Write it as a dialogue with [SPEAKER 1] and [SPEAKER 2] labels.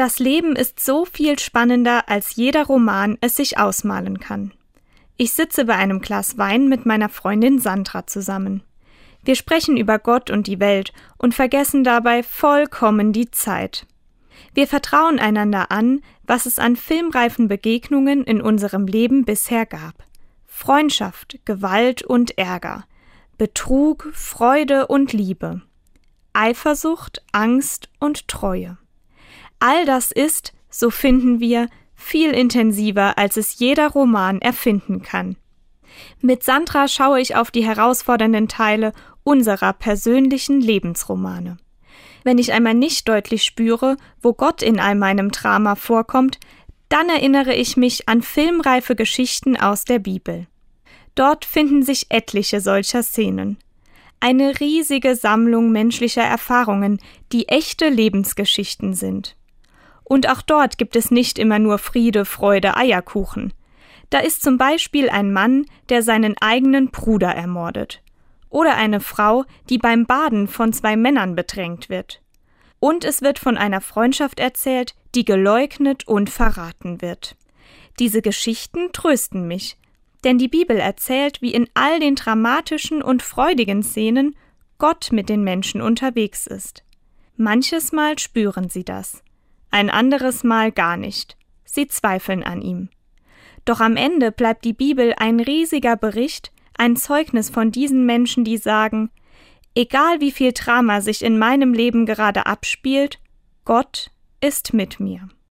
[SPEAKER 1] Das Leben ist so viel spannender, als jeder Roman es sich ausmalen kann. Ich sitze bei einem Glas Wein mit meiner Freundin Sandra zusammen. Wir sprechen über Gott und die Welt und vergessen dabei vollkommen die Zeit. Wir vertrauen einander an, was es an filmreifen Begegnungen in unserem Leben bisher gab. Freundschaft, Gewalt und Ärger, Betrug, Freude und Liebe, Eifersucht, Angst und Treue. All das ist, so finden wir, viel intensiver, als es jeder Roman erfinden kann. Mit Sandra schaue ich auf die herausfordernden Teile unserer persönlichen Lebensromane. Wenn ich einmal nicht deutlich spüre, wo Gott in all meinem Drama vorkommt, dann erinnere ich mich an filmreife Geschichten aus der Bibel. Dort finden sich etliche solcher Szenen. Eine riesige Sammlung menschlicher Erfahrungen, die echte Lebensgeschichten sind. Und auch dort gibt es nicht immer nur Friede, Freude, Eierkuchen. Da ist zum Beispiel ein Mann, der seinen eigenen Bruder ermordet. Oder eine Frau, die beim Baden von zwei Männern bedrängt wird. Und es wird von einer Freundschaft erzählt, die geleugnet und verraten wird. Diese Geschichten trösten mich, denn die Bibel erzählt, wie in all den dramatischen und freudigen Szenen Gott mit den Menschen unterwegs ist. Manches Mal spüren sie das ein anderes Mal gar nicht. Sie zweifeln an ihm. Doch am Ende bleibt die Bibel ein riesiger Bericht, ein Zeugnis von diesen Menschen, die sagen, egal wie viel Drama sich in meinem Leben gerade abspielt, Gott ist mit mir.